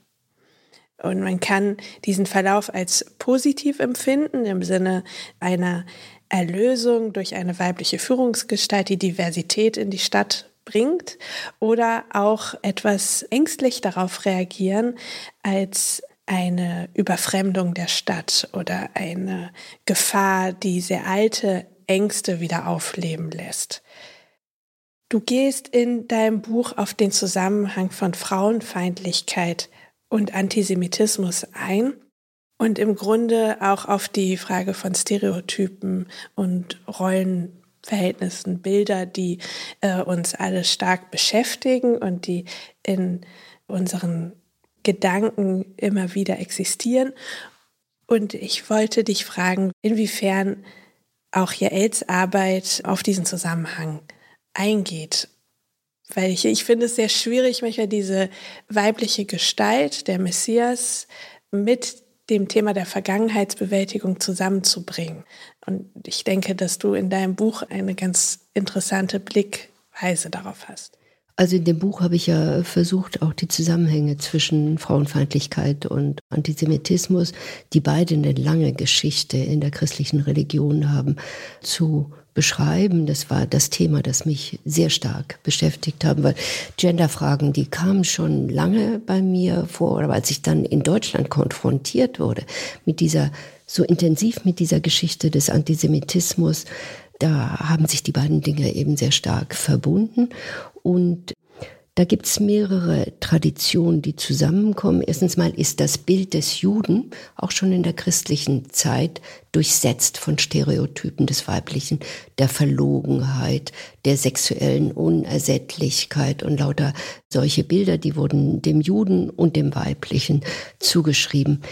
Und man kann diesen Verlauf als positiv empfinden im Sinne einer Erlösung durch eine weibliche Führungsgestalt, die Diversität in die Stadt bringt, oder auch etwas ängstlich darauf reagieren als eine Überfremdung der Stadt oder eine Gefahr, die sehr alte Ängste wieder aufleben lässt. Du gehst in deinem Buch auf den Zusammenhang von Frauenfeindlichkeit und Antisemitismus ein und im Grunde auch auf die Frage von Stereotypen und Rollenverhältnissen, Bilder, die äh, uns alle stark beschäftigen und die in unseren Gedanken immer wieder existieren. Und ich wollte dich fragen, inwiefern auch Jaels Arbeit auf diesen Zusammenhang eingeht. Weil ich, ich finde es sehr schwierig, manchmal diese weibliche Gestalt, der Messias, mit dem Thema der Vergangenheitsbewältigung zusammenzubringen. Und ich denke, dass du in deinem Buch eine ganz interessante Blickweise darauf hast. Also in dem Buch habe ich ja versucht, auch die Zusammenhänge zwischen Frauenfeindlichkeit und Antisemitismus, die beide eine lange Geschichte in der christlichen Religion haben, zu beschreiben. Das war das Thema, das mich sehr stark beschäftigt haben, weil Genderfragen, die kamen schon lange bei mir vor, aber als ich dann in Deutschland konfrontiert wurde mit dieser, so intensiv mit dieser Geschichte des Antisemitismus, da haben sich die beiden Dinge eben sehr stark verbunden. Und da gibt es mehrere Traditionen, die zusammenkommen. Erstens mal ist das Bild des Juden auch schon in der christlichen Zeit durchsetzt von Stereotypen des Weiblichen, der Verlogenheit, der sexuellen Unersättlichkeit und lauter solche Bilder, die wurden dem Juden und dem Weiblichen zugeschrieben.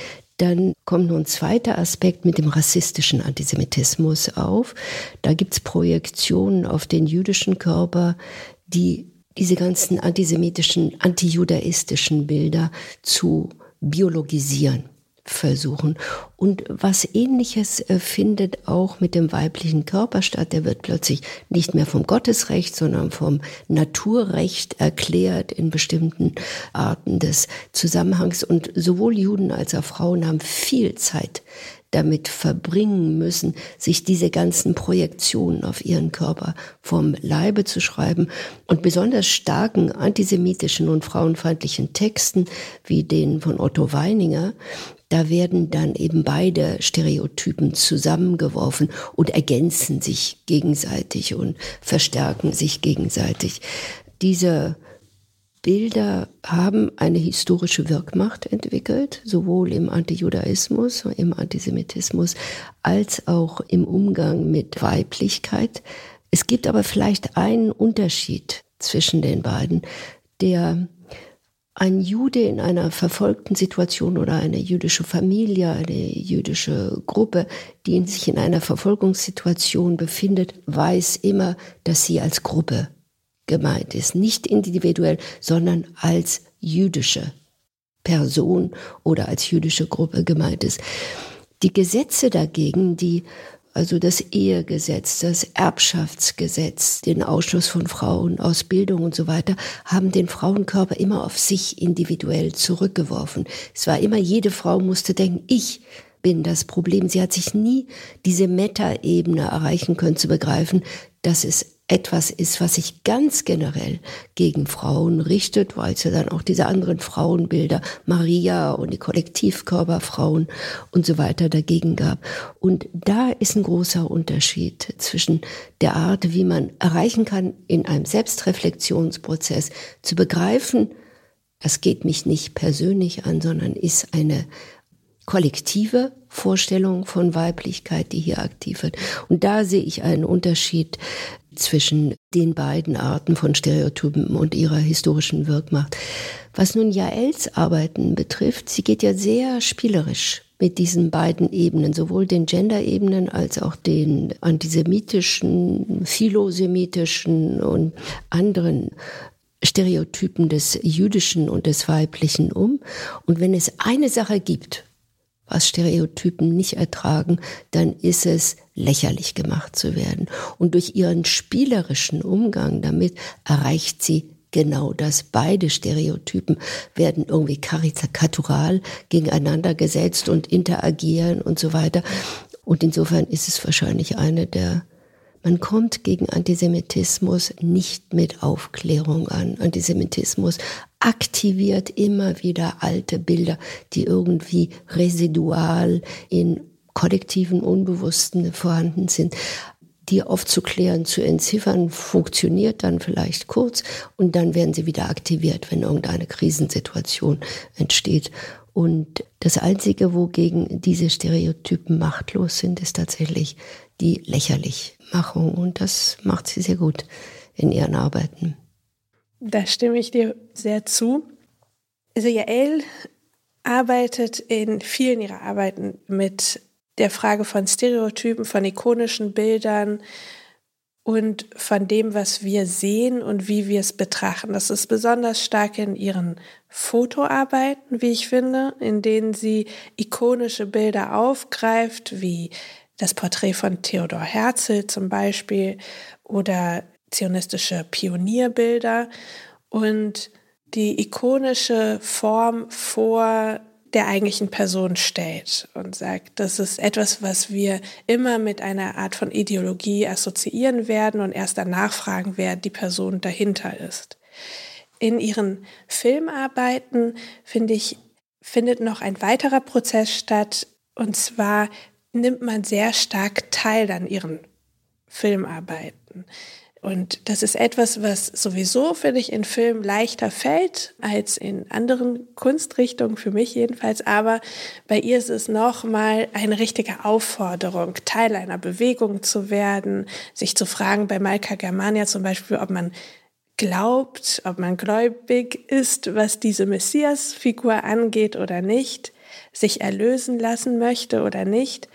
Dann kommt noch ein zweiter Aspekt mit dem rassistischen Antisemitismus auf. Da gibt es Projektionen auf den jüdischen Körper, die diese ganzen antisemitischen, antijudaistischen Bilder zu biologisieren versuchen. Und was ähnliches äh, findet auch mit dem weiblichen Körper statt. Der wird plötzlich nicht mehr vom Gottesrecht, sondern vom Naturrecht erklärt in bestimmten Arten des Zusammenhangs. Und sowohl Juden als auch Frauen haben viel Zeit damit verbringen müssen, sich diese ganzen Projektionen auf ihren Körper vom Leibe zu schreiben und besonders starken antisemitischen und frauenfeindlichen Texten wie den von Otto Weininger, da werden dann eben beide Stereotypen zusammengeworfen und ergänzen sich gegenseitig und verstärken sich gegenseitig. Diese Bilder haben eine historische Wirkmacht entwickelt, sowohl im Antijudaismus, im Antisemitismus, als auch im Umgang mit Weiblichkeit. Es gibt aber vielleicht einen Unterschied zwischen den beiden, der ein Jude in einer verfolgten Situation oder eine jüdische Familie, eine jüdische Gruppe, die sich in einer Verfolgungssituation befindet, weiß immer, dass sie als Gruppe gemeint ist. Nicht individuell, sondern als jüdische Person oder als jüdische Gruppe gemeint ist. Die Gesetze dagegen, die also das Ehegesetz, das Erbschaftsgesetz, den Ausschluss von Frauen aus Bildung und so weiter, haben den Frauenkörper immer auf sich individuell zurückgeworfen. Es war immer, jede Frau musste denken, ich bin das Problem. Sie hat sich nie diese Meta-Ebene erreichen können zu begreifen, dass es etwas ist, was sich ganz generell gegen Frauen richtet, weil es ja dann auch diese anderen Frauenbilder, Maria und die Kollektivkörperfrauen und so weiter dagegen gab. Und da ist ein großer Unterschied zwischen der Art, wie man erreichen kann, in einem Selbstreflexionsprozess zu begreifen, das geht mich nicht persönlich an, sondern ist eine kollektive Vorstellung von Weiblichkeit, die hier aktiv wird. Und da sehe ich einen Unterschied zwischen den beiden Arten von Stereotypen und ihrer historischen Wirkmacht. Was nun Jaels Arbeiten betrifft, sie geht ja sehr spielerisch mit diesen beiden Ebenen, sowohl den Gender-Ebenen als auch den antisemitischen, philosemitischen und anderen Stereotypen des Jüdischen und des Weiblichen um. Und wenn es eine Sache gibt, was Stereotypen nicht ertragen, dann ist es lächerlich gemacht zu werden. Und durch ihren spielerischen Umgang damit erreicht sie genau das. Beide Stereotypen werden irgendwie karikatural gegeneinander gesetzt und interagieren und so weiter. Und insofern ist es wahrscheinlich eine der man kommt gegen Antisemitismus nicht mit Aufklärung an. Antisemitismus aktiviert immer wieder alte Bilder, die irgendwie residual in kollektiven Unbewussten vorhanden sind. Die aufzuklären, zu entziffern, funktioniert dann vielleicht kurz und dann werden sie wieder aktiviert, wenn irgendeine Krisensituation entsteht. Und das Einzige, wogegen diese Stereotypen machtlos sind, ist tatsächlich die Lächerlichmachung. Und das macht sie sehr gut in ihren Arbeiten. Da stimme ich dir sehr zu. Also Jael arbeitet in vielen ihrer Arbeiten mit der Frage von Stereotypen, von ikonischen Bildern und von dem, was wir sehen und wie wir es betrachten. Das ist besonders stark in ihren Fotoarbeiten, wie ich finde, in denen sie ikonische Bilder aufgreift, wie das Porträt von Theodor Herzl zum Beispiel oder zionistische Pionierbilder und die ikonische Form vor der eigentlichen Person stellt und sagt, das ist etwas, was wir immer mit einer Art von Ideologie assoziieren werden und erst danach fragen, wer die Person dahinter ist. In ihren Filmarbeiten, finde ich, findet noch ein weiterer Prozess statt, und zwar nimmt man sehr stark teil an ihren Filmarbeiten. Und das ist etwas, was sowieso, finde ich, in Film leichter fällt als in anderen Kunstrichtungen, für mich jedenfalls. Aber bei ihr ist es nochmal eine richtige Aufforderung, Teil einer Bewegung zu werden, sich zu fragen, bei Malka Germania zum Beispiel, ob man glaubt, ob man gläubig ist, was diese Messias-Figur angeht oder nicht, sich erlösen lassen möchte oder nicht.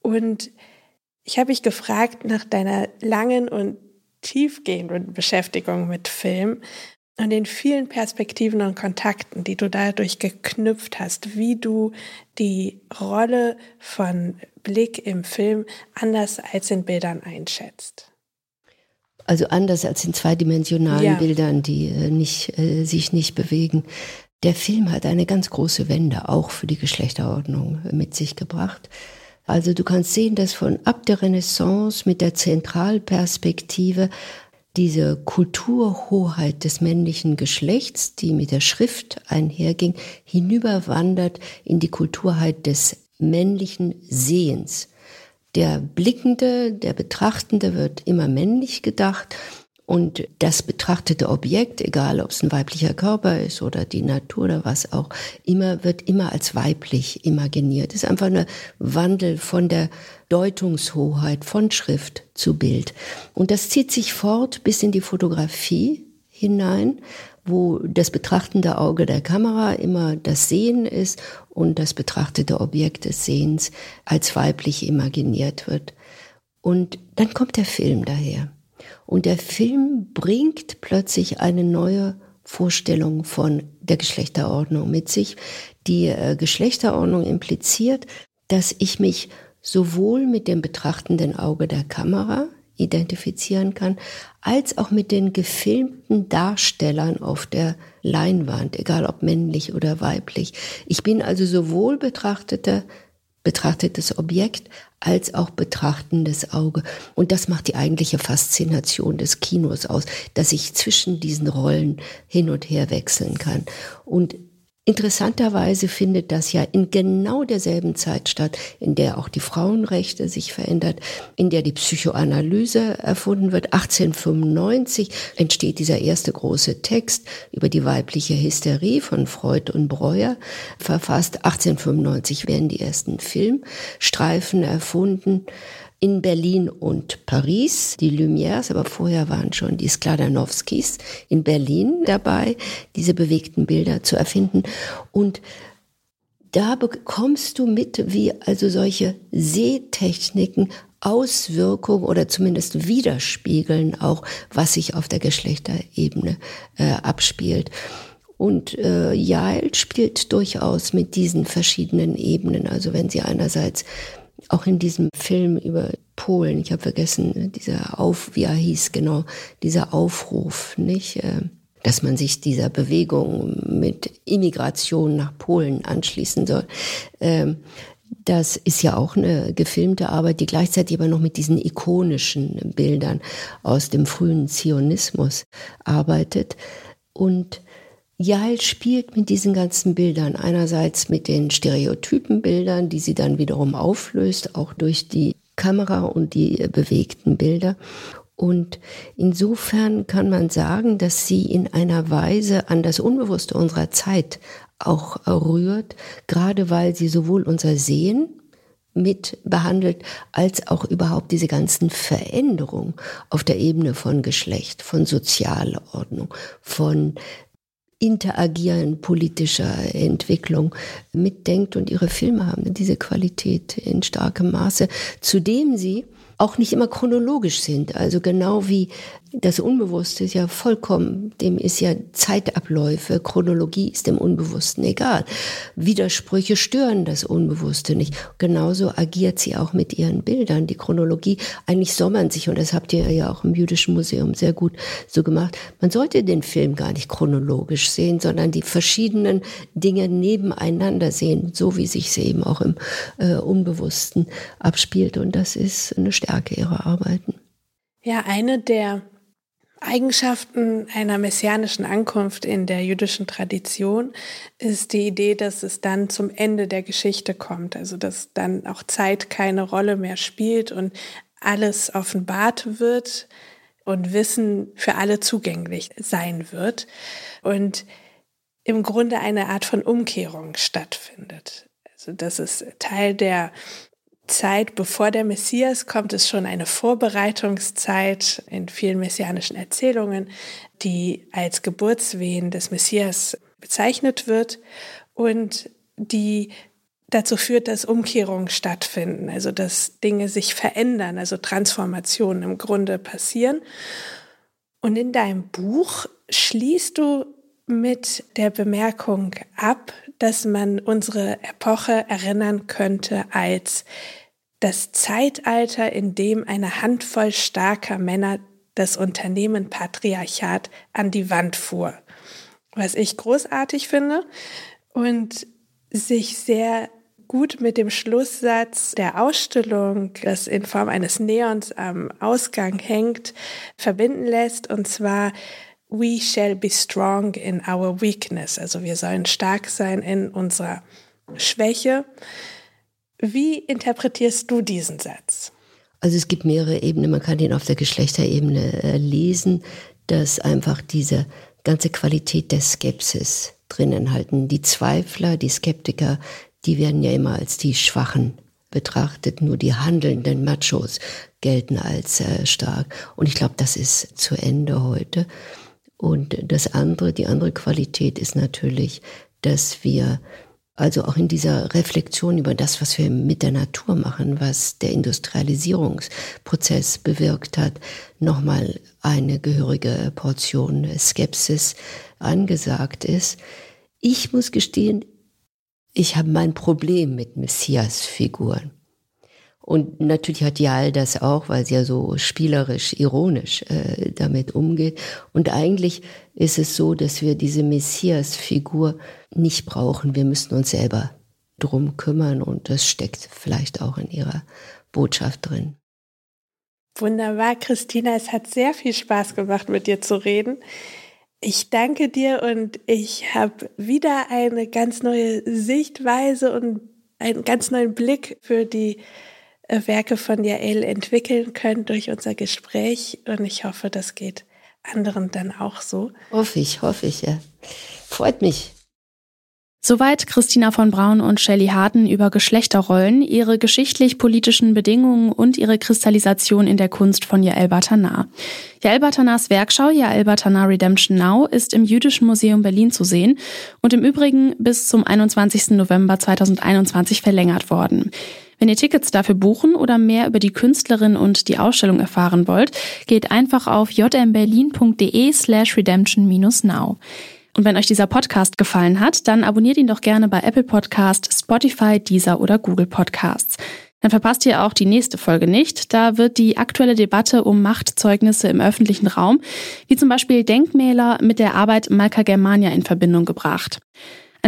Und ich habe mich gefragt nach deiner langen und tiefgehenden Beschäftigung mit Film und den vielen Perspektiven und Kontakten, die du dadurch geknüpft hast, wie du die Rolle von Blick im Film anders als in Bildern einschätzt. Also anders als in zweidimensionalen ja. Bildern, die äh, nicht, äh, sich nicht bewegen. Der Film hat eine ganz große Wende auch für die Geschlechterordnung mit sich gebracht. Also du kannst sehen, dass von ab der Renaissance mit der Zentralperspektive diese Kulturhoheit des männlichen Geschlechts, die mit der Schrift einherging, hinüberwandert in die Kulturheit des männlichen Sehens. Der Blickende, der Betrachtende wird immer männlich gedacht und das betrachtete Objekt, egal ob es ein weiblicher Körper ist oder die Natur oder was auch immer, wird immer als weiblich imaginiert. Es ist einfach ein Wandel von der Deutungshoheit von Schrift zu Bild. Und das zieht sich fort bis in die Fotografie hinein, wo das betrachtende Auge der Kamera immer das Sehen ist und das betrachtete Objekt des Sehens als weiblich imaginiert wird. Und dann kommt der Film daher. Und der Film bringt plötzlich eine neue Vorstellung von der Geschlechterordnung mit sich. Die äh, Geschlechterordnung impliziert, dass ich mich sowohl mit dem betrachtenden Auge der Kamera identifizieren kann, als auch mit den gefilmten Darstellern auf der Leinwand, egal ob männlich oder weiblich. Ich bin also sowohl betrachteter betrachtetes Objekt als auch betrachtendes Auge. Und das macht die eigentliche Faszination des Kinos aus, dass ich zwischen diesen Rollen hin und her wechseln kann. Und Interessanterweise findet das ja in genau derselben Zeit statt, in der auch die Frauenrechte sich verändert, in der die Psychoanalyse erfunden wird. 1895 entsteht dieser erste große Text über die weibliche Hysterie von Freud und Breuer verfasst. 1895 werden die ersten Filmstreifen erfunden in Berlin und Paris, die Lumières, aber vorher waren schon die Skladanowskis in Berlin dabei, diese bewegten Bilder zu erfinden. Und da bekommst du mit, wie also solche Sehtechniken Auswirkungen oder zumindest widerspiegeln auch, was sich auf der Geschlechterebene äh, abspielt. Und äh, Jael spielt durchaus mit diesen verschiedenen Ebenen. Also wenn sie einerseits auch in diesem Film über Polen, ich habe vergessen, dieser Auf, wie er hieß, genau, dieser Aufruf, nicht? Äh, dass man sich dieser Bewegung mit Immigration nach Polen anschließen soll. Ähm, das ist ja auch eine gefilmte Arbeit, die gleichzeitig aber noch mit diesen ikonischen Bildern aus dem frühen Zionismus arbeitet. Und Jael spielt mit diesen ganzen Bildern, einerseits mit den Stereotypenbildern, die sie dann wiederum auflöst, auch durch die Kamera und die bewegten Bilder. Und insofern kann man sagen, dass sie in einer Weise an das Unbewusste unserer Zeit auch rührt, gerade weil sie sowohl unser Sehen mit behandelt, als auch überhaupt diese ganzen Veränderungen auf der Ebene von Geschlecht, von sozialer Ordnung, von Interagieren politischer Entwicklung mitdenkt und ihre Filme haben diese Qualität in starkem Maße, zudem sie auch nicht immer chronologisch sind. Also genau wie das Unbewusste ist ja vollkommen, dem ist ja Zeitabläufe, Chronologie ist dem Unbewussten egal. Widersprüche stören das Unbewusste nicht. Genauso agiert sie auch mit ihren Bildern. Die Chronologie, eigentlich soll man sich, und das habt ihr ja auch im Jüdischen Museum sehr gut so gemacht, man sollte den Film gar nicht chronologisch sehen, sondern die verschiedenen Dinge nebeneinander sehen, so wie sich sie eben auch im äh, Unbewussten abspielt. Und das ist eine Stärke ihrer Arbeiten. Ja, eine der Eigenschaften einer messianischen Ankunft in der jüdischen Tradition ist die Idee, dass es dann zum Ende der Geschichte kommt, also dass dann auch Zeit keine Rolle mehr spielt und alles offenbart wird und Wissen für alle zugänglich sein wird und im Grunde eine Art von Umkehrung stattfindet. Also das ist Teil der Zeit, bevor der Messias kommt, ist schon eine Vorbereitungszeit in vielen messianischen Erzählungen, die als Geburtswehen des Messias bezeichnet wird und die dazu führt, dass Umkehrungen stattfinden, also dass Dinge sich verändern, also Transformationen im Grunde passieren. Und in deinem Buch schließt du mit der Bemerkung ab, dass man unsere Epoche erinnern könnte als das Zeitalter, in dem eine Handvoll starker Männer das Unternehmen Patriarchat an die Wand fuhr. Was ich großartig finde und sich sehr gut mit dem Schlusssatz der Ausstellung, das in Form eines Neons am Ausgang hängt, verbinden lässt. Und zwar, we shall be strong in our weakness. Also wir sollen stark sein in unserer Schwäche. Wie interpretierst du diesen Satz? Also es gibt mehrere Ebenen. Man kann ihn auf der Geschlechterebene äh, lesen, dass einfach diese ganze Qualität der Skepsis drinnen halten. Die Zweifler, die Skeptiker, die werden ja immer als die Schwachen betrachtet. Nur die handelnden Machos gelten als äh, stark. Und ich glaube, das ist zu Ende heute. Und das andere, die andere Qualität ist natürlich, dass wir also auch in dieser Reflexion über das, was wir mit der Natur machen, was der Industrialisierungsprozess bewirkt hat, nochmal eine gehörige Portion Skepsis angesagt ist. Ich muss gestehen, ich habe mein Problem mit Messias-Figuren. Und natürlich hat Jal das auch, weil sie ja so spielerisch, ironisch äh, damit umgeht. Und eigentlich ist es so, dass wir diese Messias-Figur nicht brauchen. Wir müssen uns selber drum kümmern und das steckt vielleicht auch in ihrer Botschaft drin. Wunderbar, Christina. Es hat sehr viel Spaß gemacht, mit dir zu reden. Ich danke dir und ich habe wieder eine ganz neue Sichtweise und einen ganz neuen Blick für die Werke von Jael entwickeln können durch unser Gespräch. Und ich hoffe, das geht anderen dann auch so. Hoffe ich, hoffe ich, ja. Freut mich. Soweit Christina von Braun und Shelley Harten über Geschlechterrollen, ihre geschichtlich-politischen Bedingungen und ihre Kristallisation in der Kunst von Yael Batanar. Yael Batanars Werkschau Yael Batanar Redemption Now ist im Jüdischen Museum Berlin zu sehen und im Übrigen bis zum 21. November 2021 verlängert worden. Wenn ihr Tickets dafür buchen oder mehr über die Künstlerin und die Ausstellung erfahren wollt, geht einfach auf jmberlin.de slash redemption-now. Und wenn euch dieser Podcast gefallen hat, dann abonniert ihn doch gerne bei Apple Podcast, Spotify, Deezer oder Google Podcasts. Dann verpasst ihr auch die nächste Folge nicht. Da wird die aktuelle Debatte um Machtzeugnisse im öffentlichen Raum, wie zum Beispiel Denkmäler, mit der Arbeit Malka Germania in Verbindung gebracht.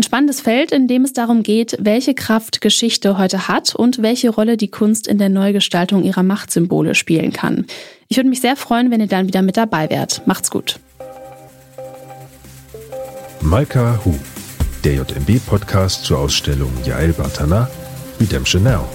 Ein spannendes Feld, in dem es darum geht, welche Kraft Geschichte heute hat und welche Rolle die Kunst in der Neugestaltung ihrer Machtsymbole spielen kann. Ich würde mich sehr freuen, wenn ihr dann wieder mit dabei wärt. Macht's gut. Malka Hu, der JMB-Podcast zur Ausstellung Yael Bartana, Redemption Now.